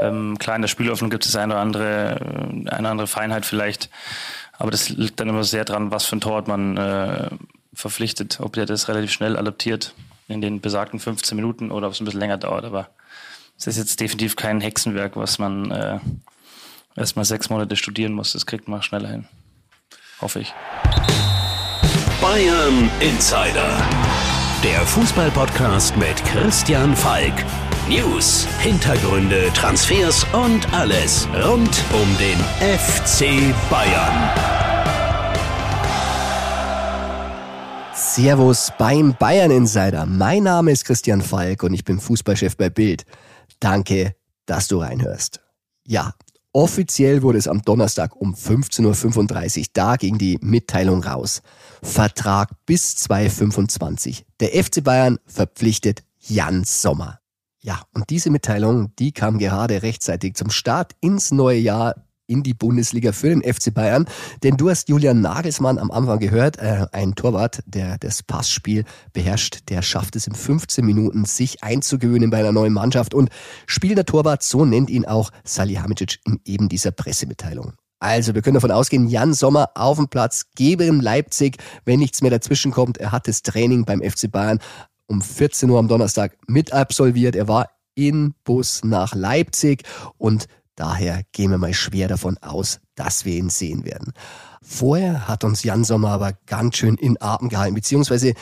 Ähm, klar, in der Spielöffnung gibt es eine oder andere, äh, eine andere Feinheit vielleicht. Aber das liegt dann immer sehr dran, was für ein Torwart man äh, verpflichtet. Ob der das relativ schnell adaptiert in den besagten 15 Minuten oder ob es ein bisschen länger dauert. Aber es ist jetzt definitiv kein Hexenwerk, was man äh, erstmal sechs Monate studieren muss. Das kriegt man schneller hin. Hoffe ich. Bayern Insider. Der Fußballpodcast mit Christian Falk. News, Hintergründe, Transfers und alles rund um den FC Bayern. Servus beim Bayern Insider. Mein Name ist Christian Falk und ich bin Fußballchef bei Bild. Danke, dass du reinhörst. Ja, offiziell wurde es am Donnerstag um 15.35 Uhr. Da ging die Mitteilung raus. Vertrag bis 2025. Der FC Bayern verpflichtet Jan Sommer. Ja, und diese Mitteilung, die kam gerade rechtzeitig zum Start ins neue Jahr in die Bundesliga für den FC Bayern. Denn du hast Julian Nagelsmann am Anfang gehört, äh, ein Torwart, der das Passspiel beherrscht, der schafft es in 15 Minuten, sich einzugewöhnen bei einer neuen Mannschaft. Und spielender Torwart, so nennt ihn auch Salihamidzic in eben dieser Pressemitteilung. Also, wir können davon ausgehen, Jan Sommer auf dem Platz, gebe in Leipzig, wenn nichts mehr dazwischen kommt. Er hat das Training beim FC Bayern um 14 Uhr am Donnerstag mit absolviert. Er war in Bus nach Leipzig und daher gehen wir mal schwer davon aus, dass wir ihn sehen werden. Vorher hat uns Jan Sommer aber ganz schön in Atem gehalten, beziehungsweise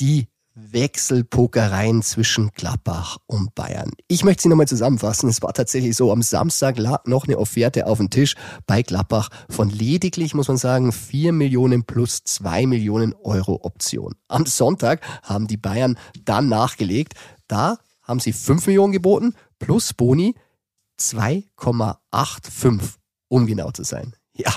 die Wechselpokereien zwischen Gladbach und Bayern. Ich möchte sie nochmal zusammenfassen. Es war tatsächlich so, am Samstag lag noch eine Offerte auf dem Tisch bei Gladbach von lediglich, muss man sagen, 4 Millionen plus 2 Millionen Euro Option. Am Sonntag haben die Bayern dann nachgelegt. Da haben sie 5 Millionen geboten plus Boni 2,85, um genau zu sein. Ja,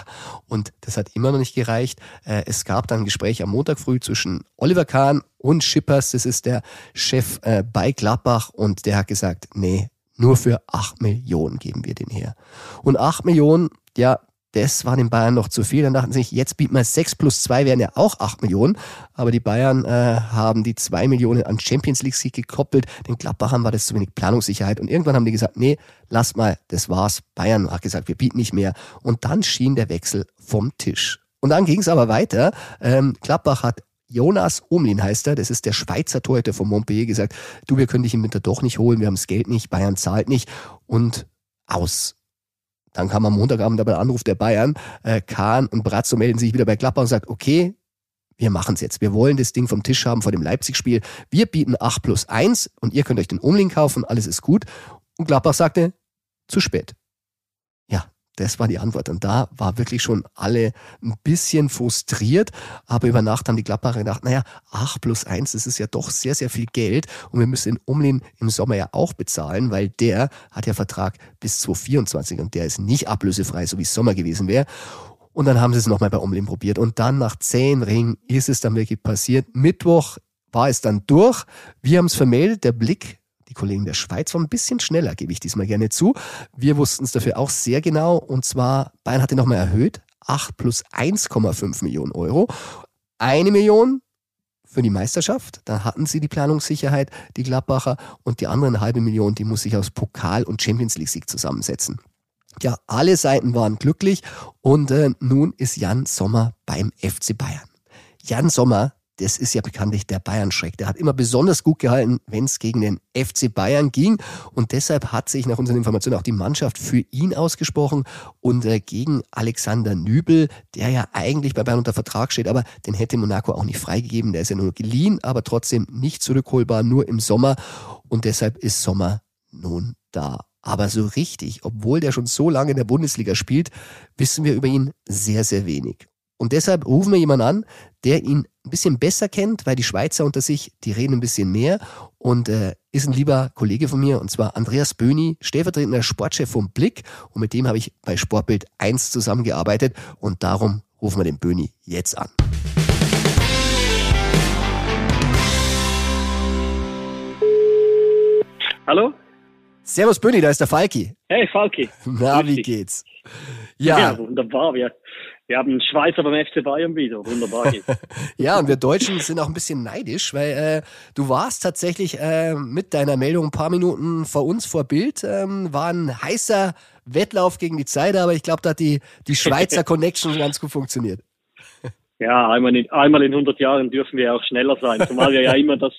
und das hat immer noch nicht gereicht. Äh, es gab dann ein Gespräch am Montag früh zwischen Oliver Kahn und Schippers, das ist der Chef äh, bei Gladbach, und der hat gesagt, nee, nur für acht Millionen geben wir den her. Und acht Millionen, ja, das war den Bayern noch zu viel. Dann dachten sie sich, jetzt bieten wir 6 plus 2 wären ja auch 8 Millionen. Aber die Bayern äh, haben die 2 Millionen an Champions League Sieg gekoppelt. Den Gladbachern war das zu wenig Planungssicherheit. Und irgendwann haben die gesagt, nee, lass mal, das war's. Bayern hat gesagt, wir bieten nicht mehr. Und dann schien der Wechsel vom Tisch. Und dann ging es aber weiter. Ähm, Gladbach hat Jonas Omlin heißt er, das ist der Schweizer Torhüter von Montpellier, gesagt, du, wir können dich im Winter doch nicht holen, wir haben das Geld nicht, Bayern zahlt nicht und aus. Dann kam am Montagabend aber der Anruf der Bayern, äh, Kahn und Brazzo melden sich wieder bei Gladbach und sagt, okay, wir machen es jetzt. Wir wollen das Ding vom Tisch haben vor dem Leipzig-Spiel. Wir bieten 8 plus 1 und ihr könnt euch den Umling kaufen, alles ist gut. Und Gladbach sagte, zu spät. Das war die Antwort. Und da war wirklich schon alle ein bisschen frustriert. Aber über Nacht haben die Gladbacher gedacht, naja, 8 plus 1, das ist ja doch sehr, sehr viel Geld. Und wir müssen den Umlin im Sommer ja auch bezahlen, weil der hat ja Vertrag bis 2024 und der ist nicht ablösefrei, so wie es Sommer gewesen wäre. Und dann haben sie es nochmal bei Umlin probiert. Und dann nach zehn Ringen ist es dann wirklich passiert. Mittwoch war es dann durch. Wir haben es vermeldet. Der Blick die Kollegen der Schweiz waren ein bisschen schneller, gebe ich diesmal gerne zu. Wir wussten es dafür auch sehr genau. Und zwar, Bayern hatte nochmal erhöht. 8 plus 1,5 Millionen Euro. Eine Million für die Meisterschaft. Da hatten sie die Planungssicherheit, die Gladbacher. Und die andere halbe Million, die muss sich aus Pokal und Champions League Sieg zusammensetzen. Ja, alle Seiten waren glücklich und äh, nun ist Jan Sommer beim FC Bayern. Jan Sommer das ist ja bekanntlich der Bayern-Schreck. Der hat immer besonders gut gehalten, wenn es gegen den FC Bayern ging. Und deshalb hat sich nach unseren Informationen auch die Mannschaft für ihn ausgesprochen und äh, gegen Alexander Nübel, der ja eigentlich bei Bayern unter Vertrag steht, aber den hätte Monaco auch nicht freigegeben. Der ist ja nur geliehen, aber trotzdem nicht zurückholbar, nur im Sommer. Und deshalb ist Sommer nun da. Aber so richtig, obwohl der schon so lange in der Bundesliga spielt, wissen wir über ihn sehr, sehr wenig. Und deshalb rufen wir jemanden an, der ihn ein bisschen besser kennt, weil die Schweizer unter sich, die reden ein bisschen mehr und äh, ist ein lieber Kollege von mir und zwar Andreas Böhni, stellvertretender Sportchef vom Blick und mit dem habe ich bei Sportbild 1 zusammengearbeitet und darum rufen wir den Böhni jetzt an. Hallo? Servus Böhni, da ist der Falki. Hey Falki. Na, wie geht's? Ja. ja, wunderbar. Wir Wir haben einen Schweizer beim FC Bayern wieder. Wunderbar. ja, und wir Deutschen sind auch ein bisschen neidisch, weil äh, du warst tatsächlich äh, mit deiner Meldung ein paar Minuten vor uns vor Bild. Ähm, war ein heißer Wettlauf gegen die Zeit, aber ich glaube, da hat die, die Schweizer Connection ganz gut funktioniert. Ja, einmal in, einmal in 100 Jahren dürfen wir auch schneller sein, zumal wir ja immer das,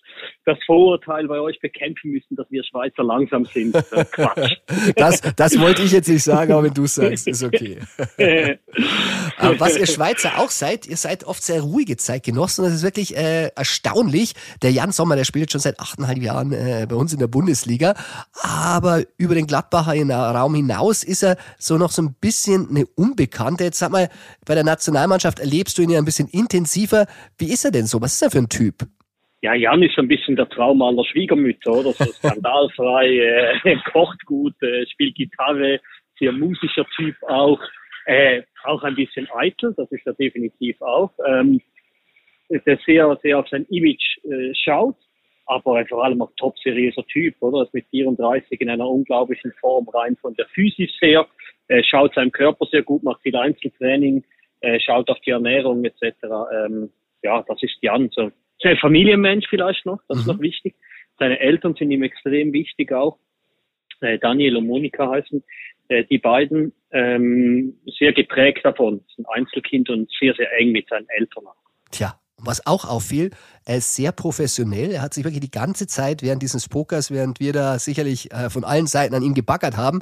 das Vorurteil bei euch bekämpfen müssen, dass wir Schweizer langsam sind. Quatsch. Das, das wollte ich jetzt nicht sagen, aber wenn du sagst, ist okay. aber was ihr Schweizer auch seid, ihr seid oft sehr ruhige Zeitgenossen. Das ist wirklich äh, erstaunlich. Der Jan Sommer, der spielt schon seit achteinhalb Jahren äh, bei uns in der Bundesliga, aber über den Gladbacher Raum hinaus ist er so noch so ein bisschen eine Unbekannte. Jetzt sag mal, bei der Nationalmannschaft erlebst du ihn ja ein bisschen intensiver. Wie ist er denn so? Was ist er für ein Typ? Ja, Jan ist so ein bisschen der Traum aller Schwiegermütter, oder? So skandalfrei, äh, kocht gut, äh, spielt Gitarre, sehr musischer Typ auch. Äh, auch ein bisschen eitel, das ist er definitiv auch. Ähm, der sehr, sehr auf sein Image äh, schaut, aber vor allem auch top seriöser Typ, oder? Ist mit 34 in einer unglaublichen Form rein von der Physis her, äh, schaut seinem Körper sehr gut, macht viel Einzeltraining, äh, schaut auf die Ernährung etc. Ähm, ja, das ist Jan. So. Ist ein Familienmensch vielleicht noch, das mhm. ist noch wichtig. Seine Eltern sind ihm extrem wichtig auch. Äh, Daniel und Monika heißen äh, die beiden. Ähm, sehr geprägt davon, ein Einzelkind und sehr, sehr eng mit seinen Eltern. Tja, was auch auffiel, er ist sehr professionell. Er hat sich wirklich die ganze Zeit während dieses Pokers, während wir da sicherlich äh, von allen Seiten an ihm gebaggert haben,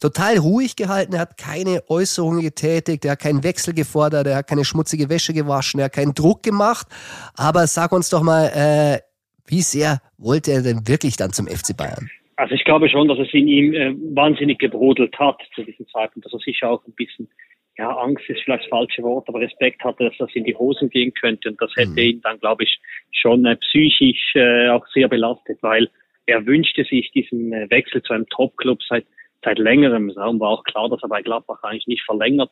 total ruhig gehalten. Er hat keine Äußerungen getätigt, er hat keinen Wechsel gefordert, er hat keine schmutzige Wäsche gewaschen, er hat keinen Druck gemacht. Aber sag uns doch mal, äh, wie sehr wollte er denn wirklich dann zum FC Bayern? Also ich glaube schon, dass es in ihm äh, wahnsinnig gebrodelt hat zu diesem Zeitpunkt, dass er sicher auch ein bisschen ja, Angst ist vielleicht das falsche Wort, aber Respekt hatte, dass das in die Hosen gehen könnte. Und das hätte mhm. ihn dann, glaube ich, schon äh, psychisch äh, auch sehr belastet, weil er wünschte sich diesen äh, Wechsel zu einem Top-Club seit seit längerem. Darum war auch klar, dass er bei Gladbach eigentlich nicht verlängert.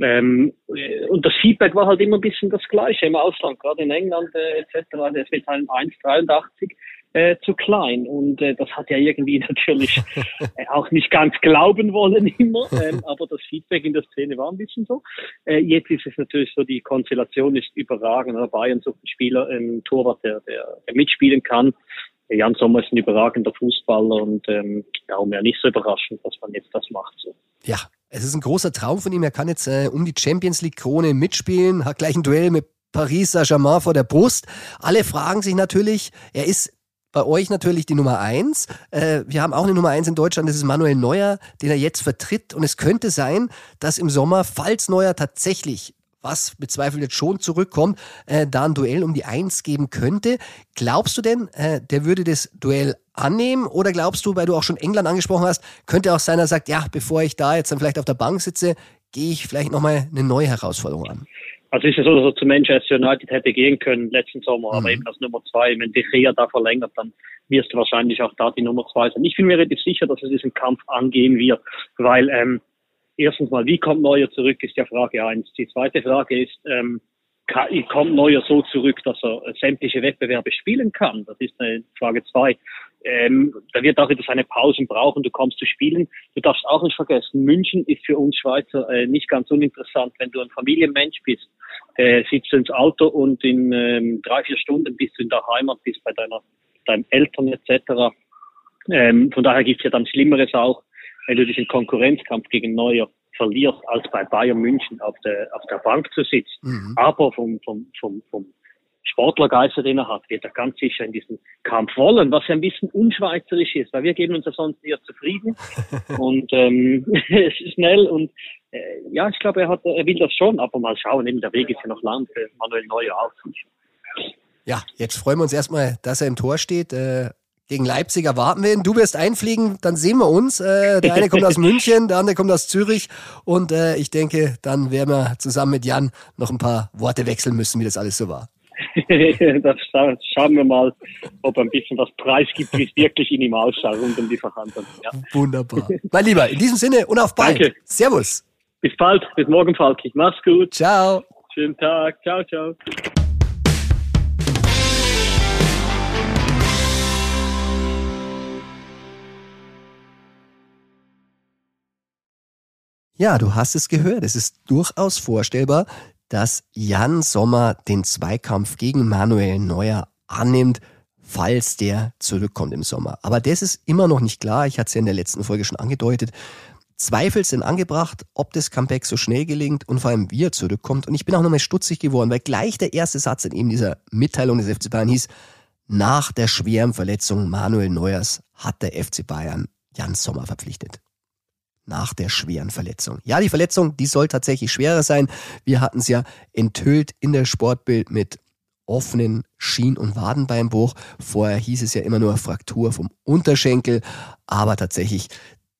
Ähm, äh, und das Feedback war halt immer ein bisschen das gleiche im Ausland, gerade in England äh, etc. Der ist mit seinem 1,83 äh, zu klein. Und äh, das hat ja irgendwie natürlich äh, auch nicht ganz glauben wollen immer. Ähm, aber das Feedback in der Szene war ein bisschen so. Äh, jetzt ist es natürlich so, die Konstellation ist überragend. Bayern sucht einen Spieler, einen Torwart, der, der, der mitspielen kann. Jan Sommer ist ein überragender Fußballer und ähm, ja, um ja nicht so überraschend, dass man jetzt das macht. So. Ja, es ist ein großer Traum von ihm. Er kann jetzt äh, um die Champions League Krone mitspielen, hat gleich ein Duell mit Paris Saint-Germain vor der Brust. Alle fragen sich natürlich, er ist bei euch natürlich die Nummer eins. Äh, wir haben auch eine Nummer eins in Deutschland, das ist Manuel Neuer, den er jetzt vertritt. Und es könnte sein, dass im Sommer, falls Neuer tatsächlich was bezweifelt jetzt schon zurückkommt, äh, da ein Duell um die Eins geben könnte. Glaubst du denn, äh, der würde das Duell annehmen? Oder glaubst du, weil du auch schon England angesprochen hast, könnte auch sein, er sagt, ja, bevor ich da jetzt dann vielleicht auf der Bank sitze, gehe ich vielleicht nochmal eine neue Herausforderung an? Also ist es so, dass er zu Manchester United hätte gehen können letzten Sommer, mhm. aber eben als Nummer zwei. Wenn De Gea da verlängert, dann wirst du wahrscheinlich auch da die Nummer zwei sein. Ich bin mir relativ sicher, dass er diesen Kampf angehen wird, weil ähm, erstens mal, wie kommt Neuer zurück, ist ja Frage eins. Die zweite Frage ist, ähm, kommt Neuer so zurück, dass er sämtliche Wettbewerbe spielen kann? Das ist eine Frage zwei. Ähm, da wird auch wieder seine Pausen brauchen, du kommst zu spielen. Du darfst auch nicht vergessen, München ist für uns Schweizer äh, nicht ganz uninteressant. Wenn du ein Familienmensch bist, äh, sitzt du ins Auto und in ähm, drei, vier Stunden bist du in der Heimat, bist bei deiner, deinen Eltern etc. Ähm, von daher gibt's ja dann Schlimmeres auch, wenn du dich im Konkurrenzkampf gegen Neuer verlierst, als bei Bayern München auf der, auf der Bank zu sitzen. Mhm. Aber vom, vom, vom, vom Sportlergeist, den er hat, wird er ganz sicher in diesen Kampf wollen, was ja ein bisschen unschweizerisch ist, weil wir geben uns ja sonst eher zufrieden und ähm, es ist schnell und äh, ja, ich glaube, er hat, er will das schon, aber mal schauen, eben der Weg ist ja noch lang für Manuel Neuer auch. Ja, jetzt freuen wir uns erstmal, dass er im Tor steht. Äh, gegen Leipzig erwarten wir ihn. Du wirst einfliegen, dann sehen wir uns. Äh, der eine kommt aus München, der andere kommt aus Zürich. Und äh, ich denke, dann werden wir zusammen mit Jan noch ein paar Worte wechseln müssen, wie das alles so war. das schauen wir mal, ob er ein bisschen was preisgibt, wie es wirklich in ihm ausschaut rund um die Verhandlungen. Ja. Wunderbar. Mein Lieber, in diesem Sinne und auf bald. Danke. Servus. Bis bald. Bis morgen, Falki. Mach's gut. Ciao. Schönen Tag. Ciao, ciao. Ja, du hast es gehört. Es ist durchaus vorstellbar, dass Jan Sommer den Zweikampf gegen Manuel Neuer annimmt, falls der zurückkommt im Sommer. Aber das ist immer noch nicht klar. Ich hatte es ja in der letzten Folge schon angedeutet. Zweifel sind angebracht, ob das Comeback so schnell gelingt und vor allem wie er zurückkommt. Und ich bin auch nochmal stutzig geworden, weil gleich der erste Satz in eben dieser Mitteilung des FC Bayern hieß, nach der schweren Verletzung Manuel Neuers hat der FC Bayern Jan Sommer verpflichtet nach der schweren Verletzung. Ja, die Verletzung, die soll tatsächlich schwerer sein. Wir hatten es ja enthüllt in der Sportbild mit offenen Schien- und Wadenbeinbruch. Vorher hieß es ja immer nur Fraktur vom Unterschenkel, aber tatsächlich,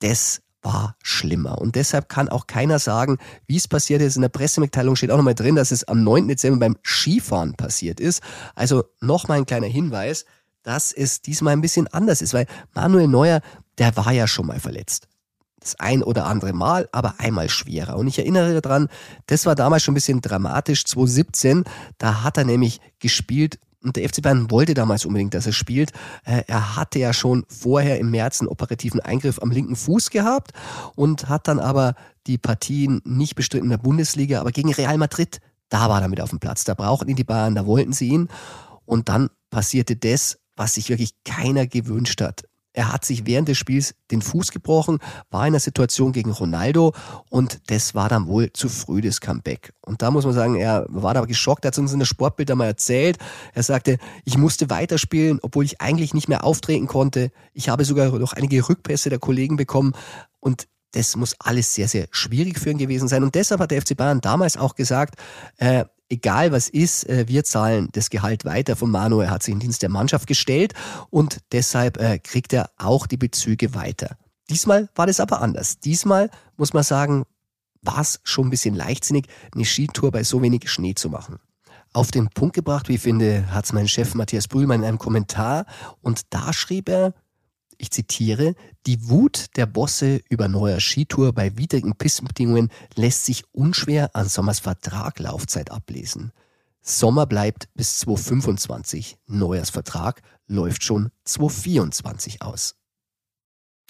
das war schlimmer. Und deshalb kann auch keiner sagen, wie es passiert ist. In der Pressemitteilung steht auch nochmal drin, dass es am 9. Dezember beim Skifahren passiert ist. Also nochmal ein kleiner Hinweis, dass es diesmal ein bisschen anders ist, weil Manuel Neuer, der war ja schon mal verletzt das ein oder andere Mal, aber einmal schwerer. Und ich erinnere daran, das war damals schon ein bisschen dramatisch, 2017, da hat er nämlich gespielt und der FC Bayern wollte damals unbedingt, dass er spielt. Äh, er hatte ja schon vorher im März einen operativen Eingriff am linken Fuß gehabt und hat dann aber die Partien nicht bestritten in der Bundesliga, aber gegen Real Madrid, da war er mit auf dem Platz. Da brauchten ihn die Bayern, da wollten sie ihn. Und dann passierte das, was sich wirklich keiner gewünscht hat. Er hat sich während des Spiels den Fuß gebrochen, war in einer Situation gegen Ronaldo und das war dann wohl zu früh das Comeback. Und da muss man sagen, er war da geschockt, er hat uns in der Sportbild einmal erzählt. Er sagte, ich musste weiterspielen, obwohl ich eigentlich nicht mehr auftreten konnte. Ich habe sogar noch einige Rückpässe der Kollegen bekommen und das muss alles sehr, sehr schwierig für ihn gewesen sein. Und deshalb hat der FC Bayern damals auch gesagt, äh, egal was ist, äh, wir zahlen das Gehalt weiter von Manu. Er hat sich in Dienst der Mannschaft gestellt und deshalb äh, kriegt er auch die Bezüge weiter. Diesmal war das aber anders. Diesmal muss man sagen, war es schon ein bisschen leichtsinnig, eine Skitour bei so wenig Schnee zu machen. Auf den Punkt gebracht, wie ich finde, hat es mein Chef Matthias Brühlmann in einem Kommentar und da schrieb er, ich zitiere, die Wut der Bosse über neuer Skitour bei widrigen Pistenbedingungen lässt sich unschwer an Sommers Vertraglaufzeit ablesen. Sommer bleibt bis 2025. Neuers Vertrag läuft schon 2024 aus.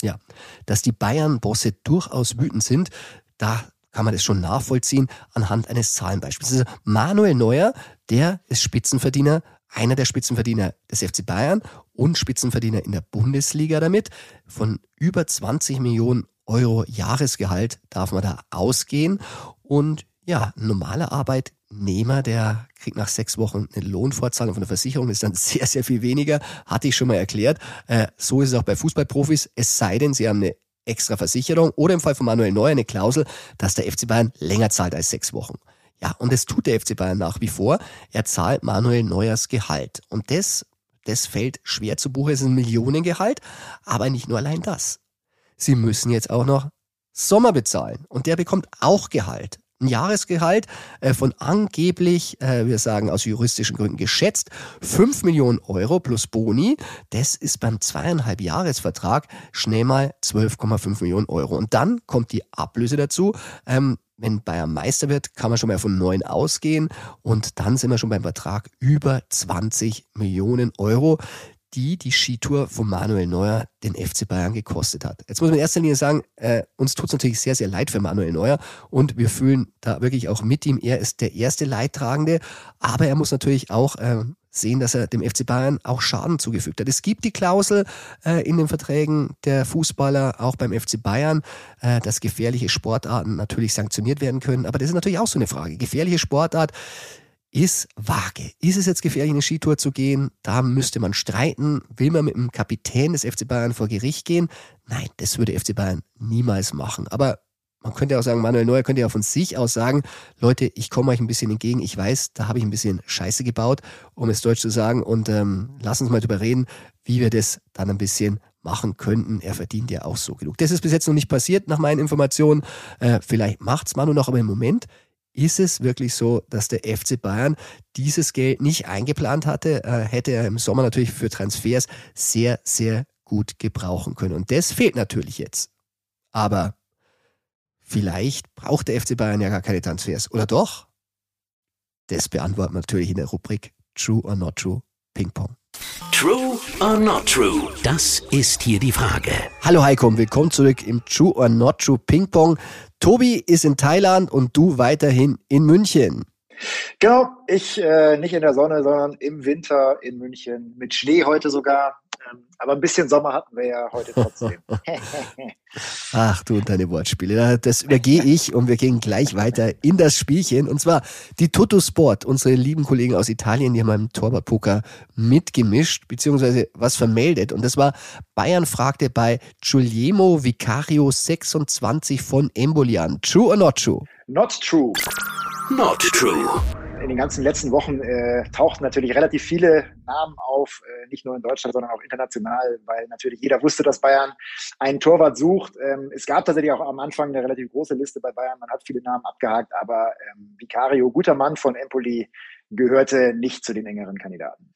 Ja, dass die Bayern-Bosse durchaus wütend sind, da kann man das schon nachvollziehen anhand eines Zahlenbeispiels. Also Manuel Neuer, der ist Spitzenverdiener einer der Spitzenverdiener des FC Bayern und Spitzenverdiener in der Bundesliga damit. Von über 20 Millionen Euro Jahresgehalt darf man da ausgehen. Und ja, ein normaler Arbeitnehmer, der kriegt nach sechs Wochen eine Lohnfortzahlung von der Versicherung, ist dann sehr, sehr viel weniger, hatte ich schon mal erklärt. Äh, so ist es auch bei Fußballprofis, es sei denn, sie haben eine extra Versicherung oder im Fall von Manuel Neuer eine Klausel, dass der FC Bayern länger zahlt als sechs Wochen. Ja, und das tut der FC Bayern nach wie vor. Er zahlt Manuel Neuers Gehalt. Und das, das fällt schwer zu Buche. Es ist ein Millionengehalt. Aber nicht nur allein das. Sie müssen jetzt auch noch Sommer bezahlen. Und der bekommt auch Gehalt. Ein Jahresgehalt äh, von angeblich, äh, wir sagen aus juristischen Gründen geschätzt, 5 Millionen Euro plus Boni. Das ist beim zweieinhalb Jahresvertrag schnell mal 12,5 Millionen Euro. Und dann kommt die Ablöse dazu. Wenn Bayern Meister wird, kann man schon mal von neun ausgehen und dann sind wir schon beim Vertrag über 20 Millionen Euro, die die Skitour von Manuel Neuer den FC Bayern gekostet hat. Jetzt muss man in erster Linie sagen, äh, uns tut es natürlich sehr, sehr leid für Manuel Neuer und wir fühlen da wirklich auch mit ihm. Er ist der erste Leidtragende, aber er muss natürlich auch äh, sehen, dass er dem FC Bayern auch Schaden zugefügt hat. Es gibt die Klausel äh, in den Verträgen der Fußballer, auch beim FC Bayern, äh, dass gefährliche Sportarten natürlich sanktioniert werden können. Aber das ist natürlich auch so eine Frage. Gefährliche Sportart ist vage. Ist es jetzt gefährlich, eine Skitour zu gehen? Da müsste man streiten. Will man mit dem Kapitän des FC Bayern vor Gericht gehen? Nein, das würde FC Bayern niemals machen. Aber man könnte auch sagen, Manuel Neuer könnte ja von sich aus sagen, Leute, ich komme euch ein bisschen entgegen. Ich weiß, da habe ich ein bisschen Scheiße gebaut, um es deutsch zu sagen. Und ähm, lass uns mal drüber reden, wie wir das dann ein bisschen machen könnten. Er verdient ja auch so genug. Das ist bis jetzt noch nicht passiert, nach meinen Informationen. Äh, vielleicht macht's Manu noch, aber im Moment ist es wirklich so, dass der FC Bayern dieses Geld nicht eingeplant hatte, äh, hätte er im Sommer natürlich für Transfers sehr, sehr gut gebrauchen können. Und das fehlt natürlich jetzt. Aber Vielleicht braucht der FC Bayern ja gar keine Transfers. Oder doch? Das beantworten wir natürlich in der Rubrik True or Not True Ping Pong. True or not true? Das ist hier die Frage. Hallo Heiko und willkommen zurück im True or Not True Ping Pong. Tobi ist in Thailand und du weiterhin in München. Genau, ich äh, nicht in der Sonne, sondern im Winter in München, mit Schnee heute sogar. Ähm, aber ein bisschen Sommer hatten wir ja heute trotzdem. Ach du und deine Wortspiele. Das übergehe ich und wir gehen gleich weiter in das Spielchen. Und zwar die Toto Sport, unsere lieben Kollegen aus Italien, die haben beim Torwartpoker mitgemischt, beziehungsweise was vermeldet. Und das war, Bayern fragte bei Giuliemo Vicario 26 von Embolian. True or not true? Not true. Not true. In den ganzen letzten Wochen äh, tauchten natürlich relativ viele Namen auf, äh, nicht nur in Deutschland, sondern auch international, weil natürlich jeder wusste, dass Bayern einen Torwart sucht. Ähm, es gab tatsächlich auch am Anfang eine relativ große Liste bei Bayern. Man hat viele Namen abgehakt, aber ähm, Vicario, guter Mann von Empoli, gehörte nicht zu den engeren Kandidaten.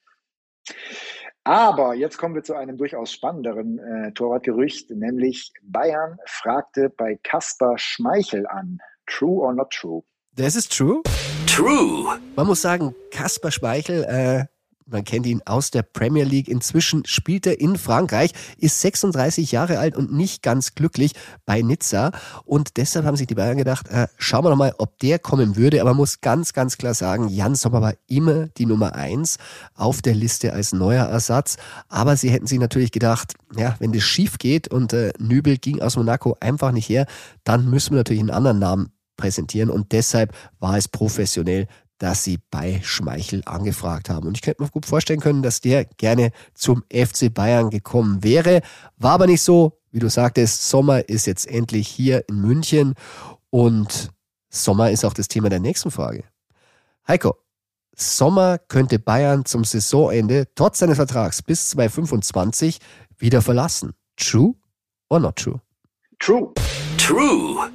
Aber jetzt kommen wir zu einem durchaus spannenderen äh, Torwartgerücht, nämlich Bayern fragte bei Kaspar Schmeichel an. True or not true? Das ist true. True. Man muss sagen, Kasper Schmeichel, äh, man kennt ihn aus der Premier League. Inzwischen spielt er in Frankreich, ist 36 Jahre alt und nicht ganz glücklich bei Nizza. Und deshalb haben sich die Bayern gedacht, äh, schauen wir doch mal, ob der kommen würde. Aber man muss ganz, ganz klar sagen, Jan Sommer war immer die Nummer eins auf der Liste als neuer Ersatz. Aber sie hätten sich natürlich gedacht, ja, wenn das schief geht und äh, Nübel ging aus Monaco einfach nicht her, dann müssen wir natürlich einen anderen Namen präsentieren und deshalb war es professionell, dass sie bei Schmeichel angefragt haben. Und ich könnte mir gut vorstellen können, dass der gerne zum FC Bayern gekommen wäre. War aber nicht so. Wie du sagtest, Sommer ist jetzt endlich hier in München und Sommer ist auch das Thema der nächsten Frage. Heiko, Sommer könnte Bayern zum Saisonende trotz seines Vertrags bis 2025 wieder verlassen. True or not true? True. True.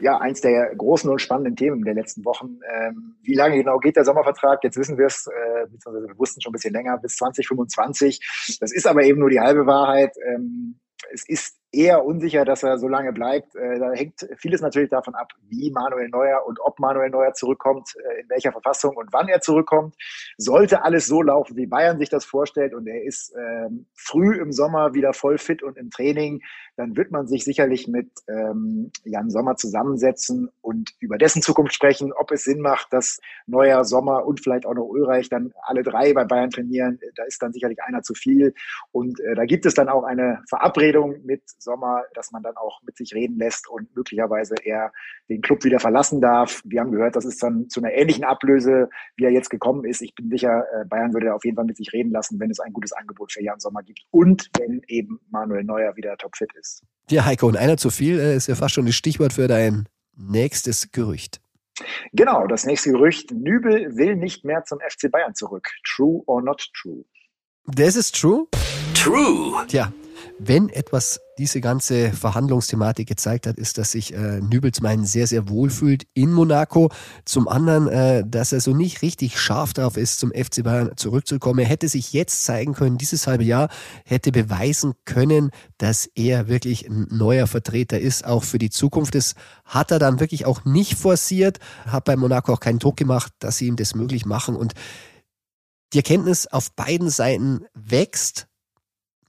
Ja, eins der großen und spannenden Themen der letzten Wochen. Ähm, wie lange genau geht der Sommervertrag? Jetzt wissen wir es, äh, beziehungsweise wir wussten schon ein bisschen länger, bis 2025. Das ist aber eben nur die halbe Wahrheit. Ähm, es ist eher unsicher, dass er so lange bleibt. Äh, da hängt vieles natürlich davon ab, wie Manuel Neuer und ob Manuel Neuer zurückkommt, äh, in welcher Verfassung und wann er zurückkommt. Sollte alles so laufen, wie Bayern sich das vorstellt und er ist ähm, früh im Sommer wieder voll fit und im Training, dann wird man sich sicherlich mit ähm, Jan Sommer zusammensetzen und über dessen Zukunft sprechen, ob es Sinn macht, dass Neuer, Sommer und vielleicht auch noch Ulreich dann alle drei bei Bayern trainieren. Da ist dann sicherlich einer zu viel. Und äh, da gibt es dann auch eine Verabredung mit Sommer, dass man dann auch mit sich reden lässt und möglicherweise er den Club wieder verlassen darf. Wir haben gehört, das ist dann zu einer ähnlichen Ablöse, wie er jetzt gekommen ist. Ich bin sicher, äh, Bayern würde auf jeden Fall mit sich reden lassen, wenn es ein gutes Angebot für Jan Sommer gibt und wenn eben Manuel Neuer wieder topfit ist. Ja, Heiko, und einer zu viel äh, ist ja fast schon das Stichwort für dein nächstes Gerücht. Genau, das nächste Gerücht. Nübel will nicht mehr zum FC Bayern zurück. True or not true? Das ist true? True. Tja, wenn etwas diese ganze Verhandlungsthematik gezeigt hat, ist, dass sich äh, Nübel sehr, sehr wohl fühlt in Monaco, zum anderen, äh, dass er so nicht richtig scharf drauf ist, zum FC Bayern zurückzukommen. Er hätte sich jetzt zeigen können, dieses halbe Jahr hätte beweisen können, dass er wirklich ein neuer Vertreter ist, auch für die Zukunft. Das hat er dann wirklich auch nicht forciert, hat bei Monaco auch keinen Druck gemacht, dass sie ihm das möglich machen und die Erkenntnis auf beiden Seiten wächst,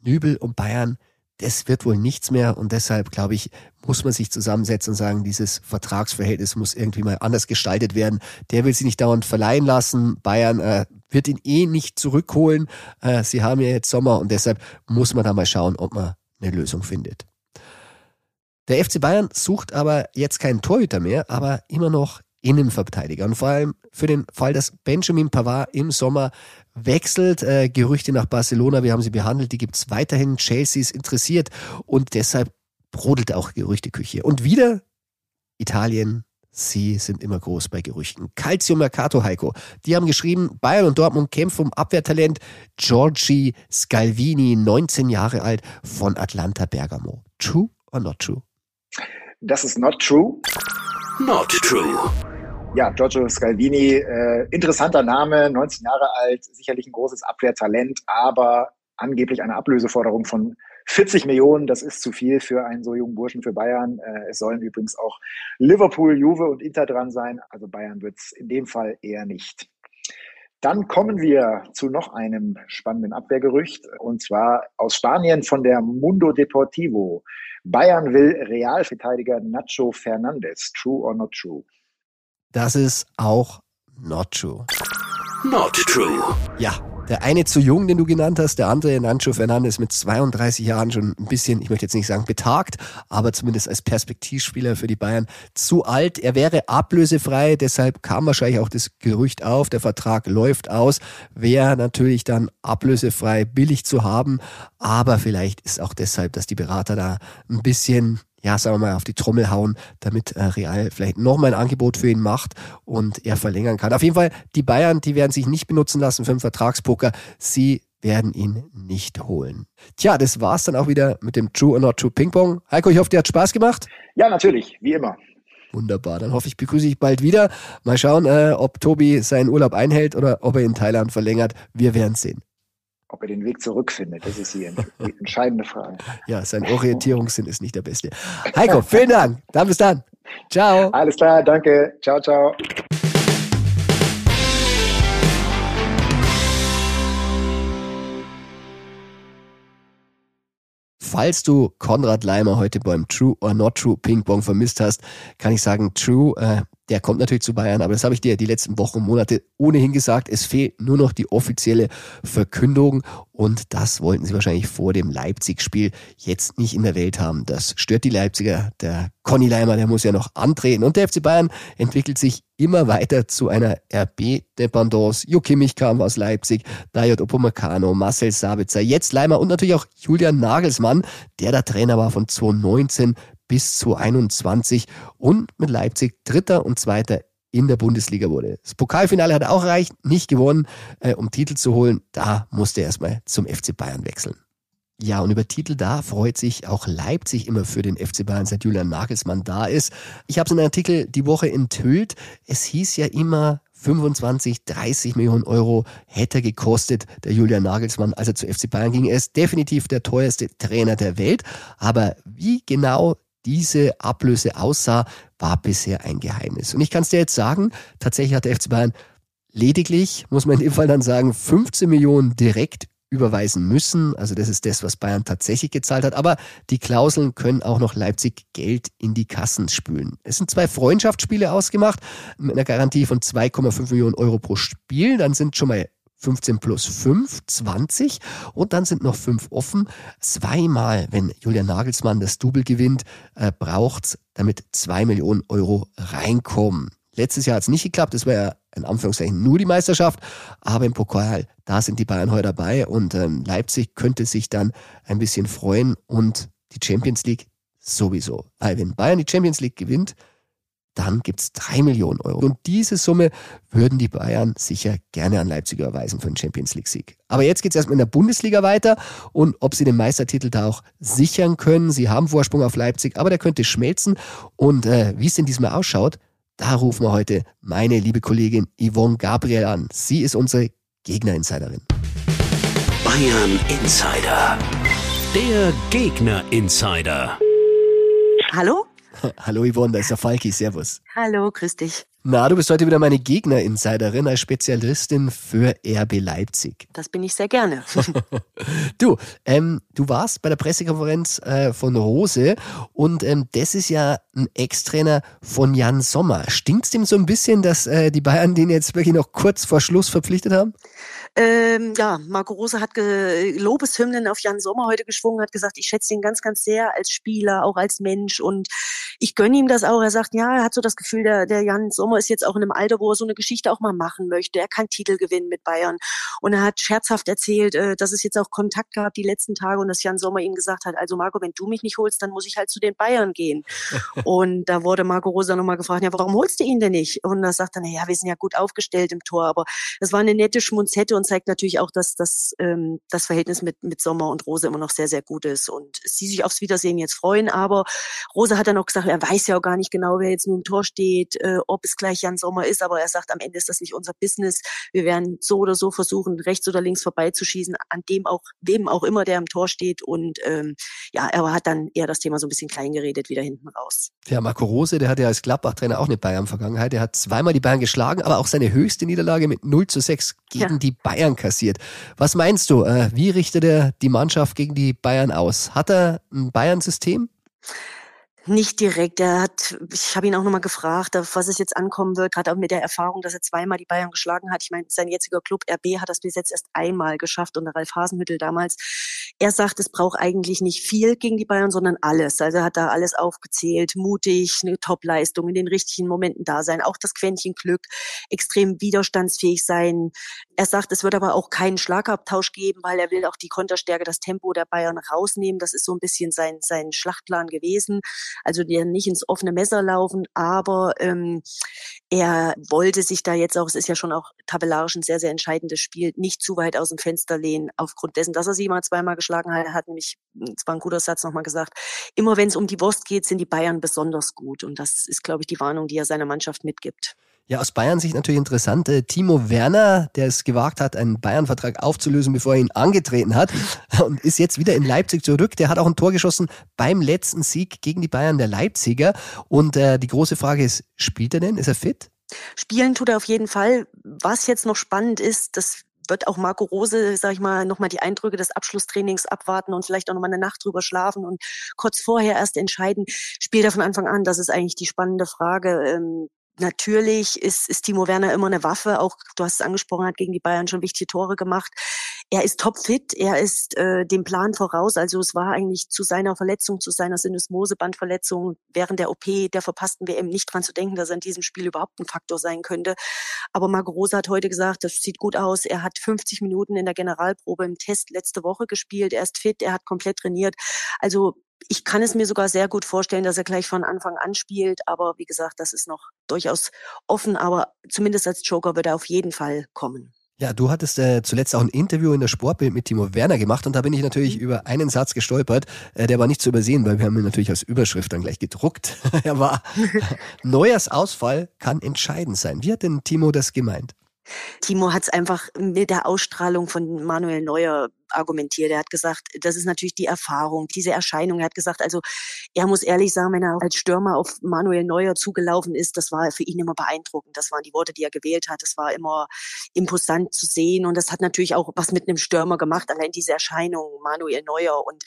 Nübel und Bayern, das wird wohl nichts mehr und deshalb, glaube ich, muss man sich zusammensetzen und sagen, dieses Vertragsverhältnis muss irgendwie mal anders gestaltet werden. Der will sich nicht dauernd verleihen lassen. Bayern äh, wird ihn eh nicht zurückholen. Äh, sie haben ja jetzt Sommer und deshalb muss man da mal schauen, ob man eine Lösung findet. Der FC Bayern sucht aber jetzt keinen Torhüter mehr, aber immer noch Innenverteidiger. Und vor allem für den Fall, dass Benjamin Pavard im Sommer wechselt, äh, Gerüchte nach Barcelona, wir haben sie behandelt, die gibt's weiterhin. Chelsea ist interessiert und deshalb brodelt auch Gerüchteküche. Und wieder Italien, Sie sind immer groß bei Gerüchten. Calcio Mercato Heiko. Die haben geschrieben, Bayern und Dortmund kämpfen um Abwehrtalent. Giorgi Scalvini, 19 Jahre alt, von Atlanta Bergamo. True or not true? Das ist not true. Not true. Ja, Giorgio Scalvini, äh, interessanter Name, 19 Jahre alt, sicherlich ein großes Abwehrtalent, aber angeblich eine Ablöseforderung von 40 Millionen, das ist zu viel für einen so jungen Burschen für Bayern. Äh, es sollen übrigens auch Liverpool, Juve und Inter dran sein. Also Bayern wird es in dem Fall eher nicht. Dann kommen wir zu noch einem spannenden Abwehrgerücht und zwar aus Spanien von der Mundo Deportivo. Bayern will Realverteidiger Nacho Fernandes. True or not true? Das ist auch not true. Not true. Ja, der eine zu jung, den du genannt hast, der andere, Nacho Fernandes, mit 32 Jahren schon ein bisschen, ich möchte jetzt nicht sagen betagt, aber zumindest als Perspektivspieler für die Bayern zu alt. Er wäre ablösefrei, deshalb kam wahrscheinlich auch das Gerücht auf, der Vertrag läuft aus, wäre natürlich dann ablösefrei billig zu haben, aber vielleicht ist auch deshalb, dass die Berater da ein bisschen ja, sagen wir mal, auf die Trommel hauen, damit äh, Real vielleicht nochmal ein Angebot für ihn macht und er verlängern kann. Auf jeden Fall, die Bayern, die werden sich nicht benutzen lassen für einen Vertragspoker. Sie werden ihn nicht holen. Tja, das war's dann auch wieder mit dem True or Not True Ping Pong. Heiko, ich hoffe, dir hat Spaß gemacht. Ja, natürlich, wie immer. Wunderbar, dann hoffe ich, begrüße ich bald wieder. Mal schauen, äh, ob Tobi seinen Urlaub einhält oder ob er in Thailand verlängert. Wir werden sehen ob er den Weg zurückfindet. Das ist die entscheidende Frage. Ja, sein Orientierungssinn ist nicht der beste. Heiko, vielen Dank. Dann bis dann. Ciao. Alles klar, danke. Ciao, ciao. Falls du Konrad Leimer heute beim True or Not True Ping Pong vermisst hast, kann ich sagen, True, äh, der kommt natürlich zu Bayern, aber das habe ich dir die letzten Wochen und Monate ohnehin gesagt. Es fehlt nur noch die offizielle Verkündung und das wollten sie wahrscheinlich vor dem Leipzig-Spiel jetzt nicht in der Welt haben. Das stört die Leipziger. Der Conny Leimer, der muss ja noch antreten und der FC Bayern entwickelt sich immer weiter zu einer RB-Dependance. Jo Kimmich kam aus Leipzig, Dayot Opomacano, Marcel Sabitzer, jetzt Leimer und natürlich auch Julian Nagelsmann, der der Trainer war von 2019 bis zu 21 und mit Leipzig Dritter und Zweiter in der Bundesliga wurde. Das Pokalfinale hat auch erreicht, nicht gewonnen, äh, um Titel zu holen. Da musste er erstmal zum FC Bayern wechseln. Ja, und über Titel da freut sich auch Leipzig immer für den FC Bayern, seit Julian Nagelsmann da ist. Ich habe es in einem Artikel die Woche enthüllt. Es hieß ja immer, 25, 30 Millionen Euro hätte gekostet, der Julian Nagelsmann, als er zu FC Bayern ging. Er ist definitiv der teuerste Trainer der Welt. Aber wie genau diese Ablöse aussah, war bisher ein Geheimnis. Und ich kann es dir jetzt sagen, tatsächlich hat der FC Bayern lediglich, muss man in dem Fall dann sagen, 15 Millionen direkt überweisen müssen. Also das ist das, was Bayern tatsächlich gezahlt hat. Aber die Klauseln können auch noch Leipzig Geld in die Kassen spülen. Es sind zwei Freundschaftsspiele ausgemacht mit einer Garantie von 2,5 Millionen Euro pro Spiel. Dann sind schon mal 15 plus 5, 20 und dann sind noch fünf offen. Zweimal, wenn Julian Nagelsmann das Double gewinnt, äh, braucht's, damit zwei Millionen Euro reinkommen. Letztes Jahr hat es nicht geklappt, das war ja in Anführungszeichen nur die Meisterschaft, aber im Pokal, da sind die Bayern heute dabei und ähm, Leipzig könnte sich dann ein bisschen freuen und die Champions League sowieso. Weil wenn Bayern die Champions League gewinnt, dann gibt es drei Millionen Euro. Und diese Summe würden die Bayern sicher gerne an Leipzig überweisen für einen Champions League-Sieg. Aber jetzt geht es erstmal in der Bundesliga weiter und ob sie den Meistertitel da auch sichern können. Sie haben Vorsprung auf Leipzig, aber der könnte schmelzen. Und äh, wie es denn diesmal ausschaut, da rufen wir heute meine liebe Kollegin Yvonne Gabriel an. Sie ist unsere Gegner-Insiderin. Bayern Insider. Der Gegner-Insider. Hallo? Hallo Yvonne, da ist der Falki, servus. Hallo, grüß dich. Na, du bist heute wieder meine Gegner-Insiderin als Spezialistin für RB Leipzig. Das bin ich sehr gerne. du, ähm, du warst bei der Pressekonferenz äh, von Rose und ähm, das ist ja ein Ex-Trainer von Jan Sommer. Stinkt's dem so ein bisschen, dass äh, die Bayern den jetzt wirklich noch kurz vor Schluss verpflichtet haben? Ähm, ja, Marco Rose hat Lobeshymnen auf Jan Sommer heute geschwungen, hat gesagt, ich schätze ihn ganz, ganz sehr als Spieler, auch als Mensch und ich gönne ihm das auch. Er sagt, ja, er hat so das Gefühl, der, der Jan Sommer ist jetzt auch in einem Alter, wo er so eine Geschichte auch mal machen möchte. Er kann Titel gewinnen mit Bayern. Und er hat scherzhaft erzählt, äh, dass es jetzt auch Kontakt gab die letzten Tage und dass Jan Sommer ihm gesagt hat, also Marco, wenn du mich nicht holst, dann muss ich halt zu den Bayern gehen. und da wurde Marco Rose nochmal gefragt, ja, warum holst du ihn denn nicht? Und da sagt er, na ja, wir sind ja gut aufgestellt im Tor, aber das war eine nette Schmunzette und zeigt natürlich auch, dass das, ähm, das Verhältnis mit, mit Sommer und Rose immer noch sehr, sehr gut ist und sie sich aufs Wiedersehen jetzt freuen. Aber Rose hat dann auch gesagt, er weiß ja auch gar nicht genau, wer jetzt nun im Tor steht, äh, ob es gleich Jan Sommer ist, aber er sagt, am Ende ist das nicht unser Business. Wir werden so oder so versuchen, rechts oder links vorbeizuschießen, an dem auch, wem auch immer der im Tor steht. Und ähm, ja, er hat dann eher das Thema so ein bisschen klein geredet, wieder hinten raus. Ja, Marco Rose, der hat ja als Gladbach-Trainer auch eine Bayern-Vergangenheit. Er hat zweimal die Bayern geschlagen, aber auch seine höchste Niederlage mit 0 zu 6 gegen ja. die Bayern kassiert. Was meinst du, äh, wie richtet er die Mannschaft gegen die Bayern aus? Hat er ein Bayern-System? Nicht direkt. Er hat, ich habe ihn auch nochmal gefragt, auf was es jetzt ankommen wird, gerade auch mit der Erfahrung, dass er zweimal die Bayern geschlagen hat. Ich meine, sein jetziger Club RB hat das bis jetzt erst einmal geschafft unter Ralf Hasenhüttel damals. Er sagt, es braucht eigentlich nicht viel gegen die Bayern, sondern alles. Also er hat da alles aufgezählt, mutig, eine Topleistung, in den richtigen Momenten da sein, auch das Quäntchen Glück, extrem widerstandsfähig sein. Er sagt, es wird aber auch keinen Schlagabtausch geben, weil er will auch die Konterstärke, das Tempo der Bayern rausnehmen. Das ist so ein bisschen sein, sein Schlachtplan gewesen also die nicht ins offene Messer laufen, aber ähm, er wollte sich da jetzt auch, es ist ja schon auch tabellarisch ein sehr, sehr entscheidendes Spiel, nicht zu weit aus dem Fenster lehnen, aufgrund dessen, dass er sie mal zweimal geschlagen hat. Er hat nämlich, es war ein guter Satz nochmal gesagt, immer wenn es um die Wurst geht, sind die Bayern besonders gut. Und das ist, glaube ich, die Warnung, die er seiner Mannschaft mitgibt. Ja, aus Bayern Sicht natürlich interessant. Äh, Timo Werner, der es gewagt hat, einen Bayern-Vertrag aufzulösen, bevor er ihn angetreten hat und ist jetzt wieder in Leipzig zurück. Der hat auch ein Tor geschossen beim letzten Sieg gegen die Bayern der Leipziger. Und äh, die große Frage ist, spielt er denn? Ist er fit? Spielen tut er auf jeden Fall. Was jetzt noch spannend ist, das wird auch Marco Rose, sag ich mal, nochmal die Eindrücke des Abschlusstrainings abwarten und vielleicht auch nochmal eine Nacht drüber schlafen und kurz vorher erst entscheiden, spielt er von Anfang an. Das ist eigentlich die spannende Frage. Natürlich ist, ist Timo Werner immer eine Waffe. Auch du hast es angesprochen, hat gegen die Bayern schon wichtige Tore gemacht. Er ist topfit, er ist äh, dem Plan voraus. Also es war eigentlich zu seiner Verletzung, zu seiner Sinusmosebandverletzung während der OP der verpassten WM nicht dran zu denken, dass er in diesem Spiel überhaupt ein Faktor sein könnte. Aber Marco Rosa hat heute gesagt, das sieht gut aus. Er hat 50 Minuten in der Generalprobe im Test letzte Woche gespielt. Er ist fit, er hat komplett trainiert. Also ich kann es mir sogar sehr gut vorstellen, dass er gleich von Anfang an spielt. Aber wie gesagt, das ist noch durchaus offen. Aber zumindest als Joker wird er auf jeden Fall kommen. Ja, du hattest äh, zuletzt auch ein Interview in der Sportbild mit Timo Werner gemacht und da bin ich natürlich mhm. über einen Satz gestolpert, äh, der war nicht zu übersehen, weil wir haben ihn natürlich als Überschrift dann gleich gedruckt. er war Neujahrsausfall kann entscheidend sein. Wie hat denn Timo das gemeint? Timo hat es einfach mit der Ausstrahlung von Manuel Neuer argumentiert. Er hat gesagt, das ist natürlich die Erfahrung, diese Erscheinung. Er hat gesagt, also er muss ehrlich sagen, wenn er als Stürmer auf Manuel Neuer zugelaufen ist, das war für ihn immer beeindruckend. Das waren die Worte, die er gewählt hat. Das war immer imposant zu sehen und das hat natürlich auch was mit einem Stürmer gemacht. Allein diese Erscheinung Manuel Neuer und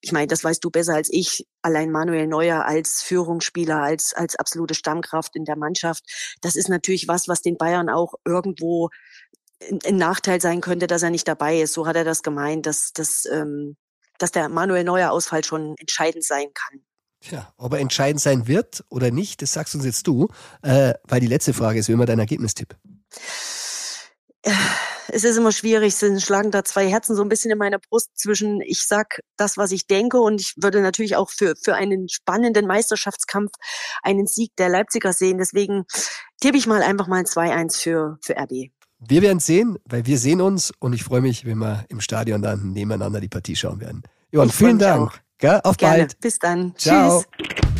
ich meine, das weißt du besser als ich. Allein Manuel Neuer als Führungsspieler, als als absolute Stammkraft in der Mannschaft, das ist natürlich was, was den Bayern auch irgendwo ein Nachteil sein könnte, dass er nicht dabei ist. So hat er das gemeint, dass, dass, ähm, dass der Manuel Neuer Ausfall schon entscheidend sein kann. Tja, ob er entscheidend sein wird oder nicht, das sagst uns jetzt du, äh, weil die letzte Frage ist wie immer dein Ergebnistipp. Es ist immer schwierig, es schlagen da zwei Herzen so ein bisschen in meiner Brust zwischen, ich sag das, was ich denke und ich würde natürlich auch für, für einen spannenden Meisterschaftskampf einen Sieg der Leipziger sehen. Deswegen tippe ich mal einfach mal 2-1 für, für RB. Wir werden sehen, weil wir sehen uns und ich freue mich, wenn wir im Stadion dann nebeneinander die Partie schauen werden. Johann, vielen Dank. Gell? Auf Gerne. bald. Bis dann. Ciao. Tschüss.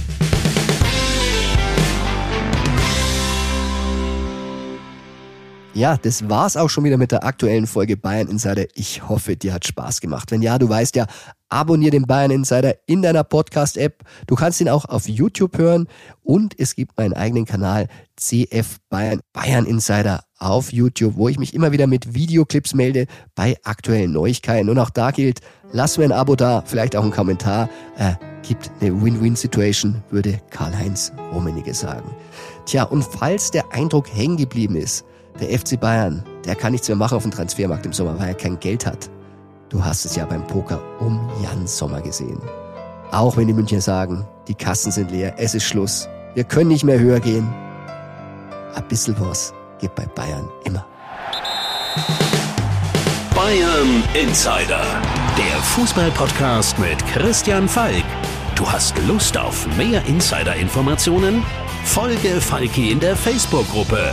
Ja, das war's auch schon wieder mit der aktuellen Folge Bayern Insider. Ich hoffe, dir hat Spaß gemacht. Wenn ja, du weißt ja, abonnier den Bayern Insider in deiner Podcast-App. Du kannst ihn auch auf YouTube hören und es gibt meinen eigenen Kanal CF Bayern Bayern Insider auf YouTube, wo ich mich immer wieder mit Videoclips melde bei aktuellen Neuigkeiten. Und auch da gilt, lass mir ein Abo da, vielleicht auch einen Kommentar. Äh, gibt eine Win-Win-Situation, würde Karl-Heinz Rummenigge sagen. Tja, und falls der Eindruck hängen geblieben ist, der FC Bayern, der kann nichts mehr machen auf dem Transfermarkt im Sommer, weil er kein Geld hat. Du hast es ja beim Poker um Jan Sommer gesehen. Auch wenn die Münchner sagen, die Kassen sind leer, es ist Schluss, wir können nicht mehr höher gehen. Ein bisschen was geht bei Bayern immer. Bayern Insider, der Fußballpodcast mit Christian Falk. Du hast Lust auf mehr Insider-Informationen? Folge Falki in der Facebook-Gruppe